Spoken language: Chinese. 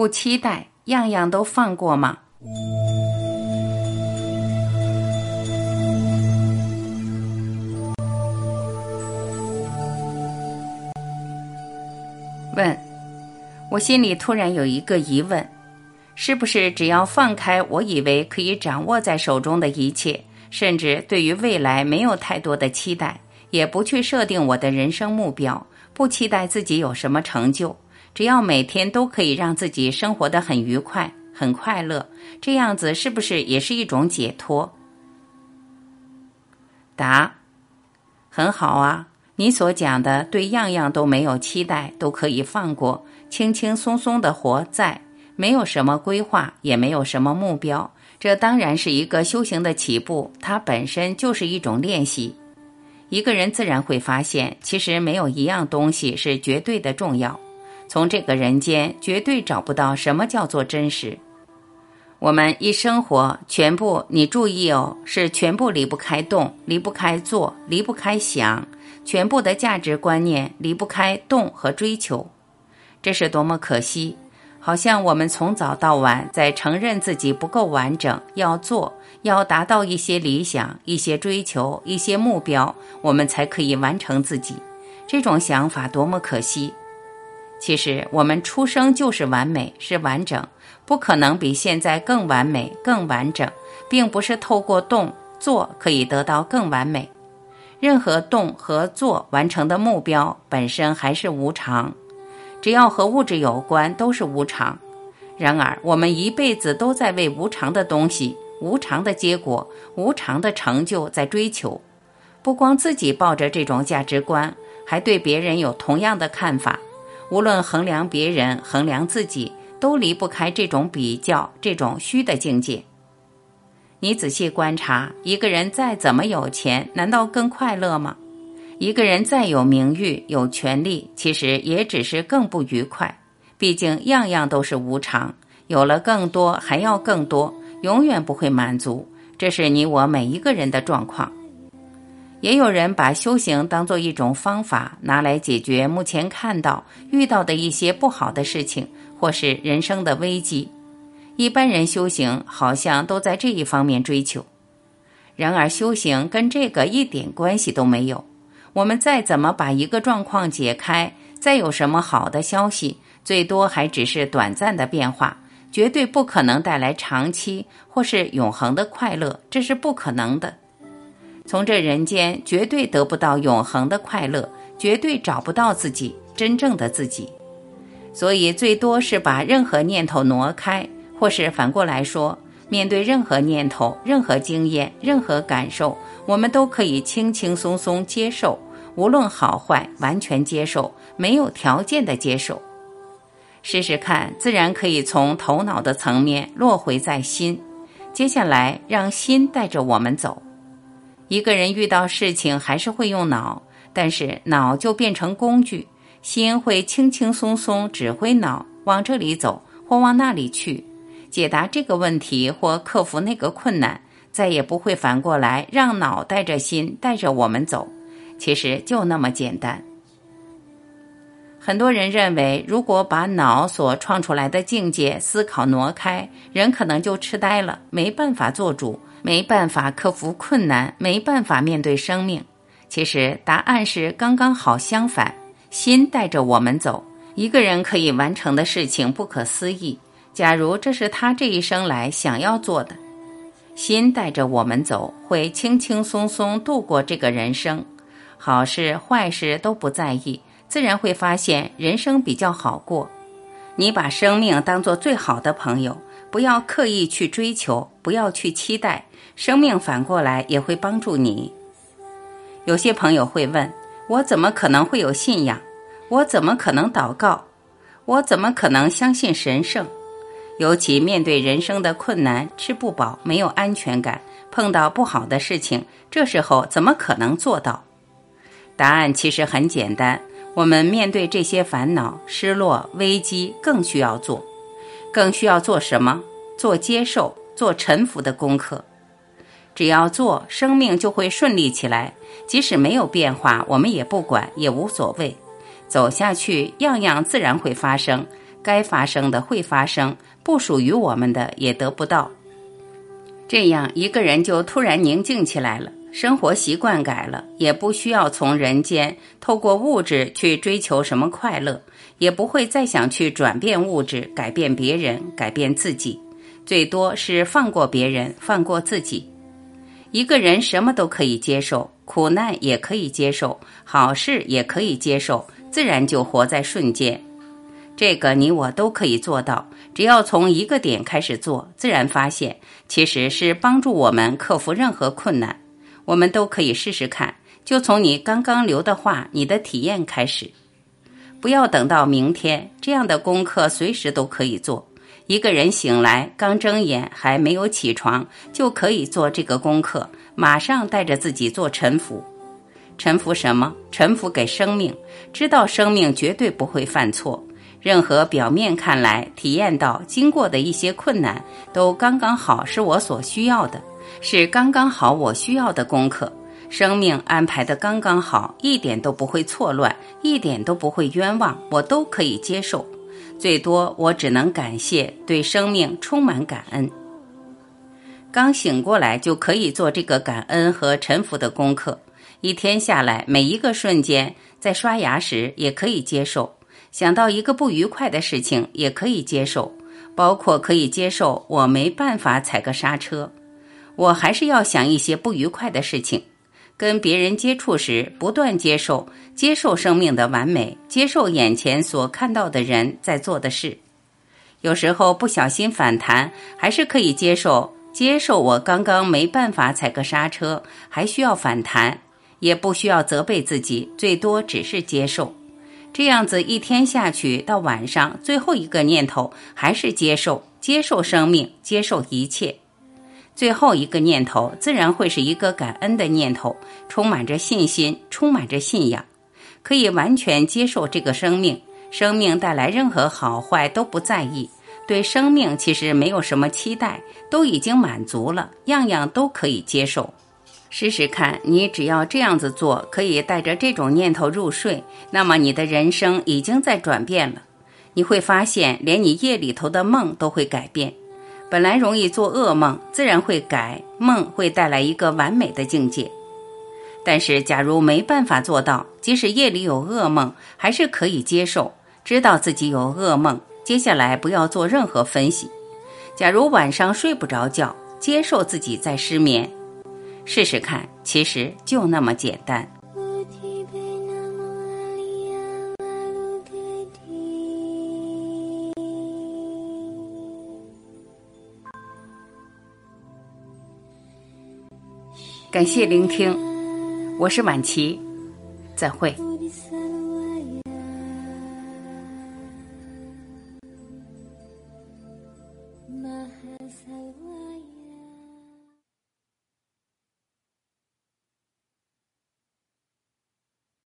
不期待，样样都放过吗？问，我心里突然有一个疑问：是不是只要放开我以为可以掌握在手中的一切，甚至对于未来没有太多的期待，也不去设定我的人生目标，不期待自己有什么成就，只要每天都可以让自己生活得很愉快、很快乐，这样子是不是也是一种解脱？答：很好啊。你所讲的对样样都没有期待，都可以放过，轻轻松松的活在，没有什么规划，也没有什么目标，这当然是一个修行的起步，它本身就是一种练习。一个人自然会发现，其实没有一样东西是绝对的重要，从这个人间绝对找不到什么叫做真实。我们一生活，全部你注意哦，是全部离不开动，离不开做，离不开想。全部的价值观念离不开动和追求，这是多么可惜！好像我们从早到晚在承认自己不够完整，要做，要达到一些理想、一些追求、一些目标，我们才可以完成自己。这种想法多么可惜！其实我们出生就是完美，是完整，不可能比现在更完美、更完整，并不是透过动做可以得到更完美。任何动和做完成的目标本身还是无常，只要和物质有关都是无常。然而，我们一辈子都在为无常的东西、无常的结果、无常的成就在追求。不光自己抱着这种价值观，还对别人有同样的看法。无论衡量别人、衡量自己，都离不开这种比较、这种虚的境界。你仔细观察，一个人再怎么有钱，难道更快乐吗？一个人再有名誉、有权利，其实也只是更不愉快。毕竟样样都是无常，有了更多还要更多，永远不会满足。这是你我每一个人的状况。也有人把修行当做一种方法，拿来解决目前看到遇到的一些不好的事情，或是人生的危机。一般人修行好像都在这一方面追求，然而修行跟这个一点关系都没有。我们再怎么把一个状况解开，再有什么好的消息，最多还只是短暂的变化，绝对不可能带来长期或是永恒的快乐，这是不可能的。从这人间绝对得不到永恒的快乐，绝对找不到自己真正的自己，所以最多是把任何念头挪开。或是反过来说，面对任何念头、任何经验、任何感受，我们都可以轻轻松松接受，无论好坏，完全接受，没有条件的接受。试试看，自然可以从头脑的层面落回在心。接下来，让心带着我们走。一个人遇到事情还是会用脑，但是脑就变成工具，心会轻轻松松指挥脑往这里走或往那里去。解答这个问题或克服那个困难，再也不会反过来让脑带着心带着我们走。其实就那么简单。很多人认为，如果把脑所创出来的境界思考挪开，人可能就痴呆了，没办法做主，没办法克服困难，没办法面对生命。其实答案是刚刚好相反，心带着我们走，一个人可以完成的事情不可思议。假如这是他这一生来想要做的，心带着我们走，会轻轻松松度过这个人生，好事坏事都不在意，自然会发现人生比较好过。你把生命当做最好的朋友，不要刻意去追求，不要去期待，生命反过来也会帮助你。有些朋友会问我，怎么可能会有信仰？我怎么可能祷告？我怎么可能相信神圣？尤其面对人生的困难，吃不饱，没有安全感，碰到不好的事情，这时候怎么可能做到？答案其实很简单，我们面对这些烦恼、失落、危机，更需要做，更需要做什么？做接受、做臣服的功课。只要做，生命就会顺利起来。即使没有变化，我们也不管，也无所谓。走下去，样样自然会发生。该发生的会发生，不属于我们的也得不到。这样一个人就突然宁静起来了，生活习惯改了，也不需要从人间透过物质去追求什么快乐，也不会再想去转变物质、改变别人、改变自己，最多是放过别人、放过自己。一个人什么都可以接受，苦难也可以接受，好事也可以接受，自然就活在瞬间。这个你我都可以做到，只要从一个点开始做，自然发现其实是帮助我们克服任何困难。我们都可以试试看，就从你刚刚留的话、你的体验开始，不要等到明天。这样的功课随时都可以做。一个人醒来刚睁眼还没有起床，就可以做这个功课，马上带着自己做臣服。臣服什么？臣服给生命，知道生命绝对不会犯错。任何表面看来体验到经过的一些困难，都刚刚好是我所需要的，是刚刚好我需要的功课。生命安排的刚刚好，一点都不会错乱，一点都不会冤枉，我都可以接受。最多我只能感谢，对生命充满感恩。刚醒过来就可以做这个感恩和臣服的功课。一天下来，每一个瞬间，在刷牙时也可以接受。想到一个不愉快的事情，也可以接受，包括可以接受我没办法踩个刹车，我还是要想一些不愉快的事情。跟别人接触时，不断接受，接受生命的完美，接受眼前所看到的人在做的事。有时候不小心反弹，还是可以接受，接受我刚刚没办法踩个刹车，还需要反弹，也不需要责备自己，最多只是接受。这样子一天下去，到晚上最后一个念头还是接受，接受生命，接受一切。最后一个念头自然会是一个感恩的念头，充满着信心，充满着信仰，可以完全接受这个生命。生命带来任何好坏都不在意，对生命其实没有什么期待，都已经满足了，样样都可以接受。试试看，你只要这样子做，可以带着这种念头入睡，那么你的人生已经在转变了。你会发现，连你夜里头的梦都会改变。本来容易做噩梦，自然会改梦，会带来一个完美的境界。但是，假如没办法做到，即使夜里有噩梦，还是可以接受，知道自己有噩梦。接下来不要做任何分析。假如晚上睡不着觉，接受自己在失眠。试试看，其实就那么简单。感谢聆听，我是晚琪，再会。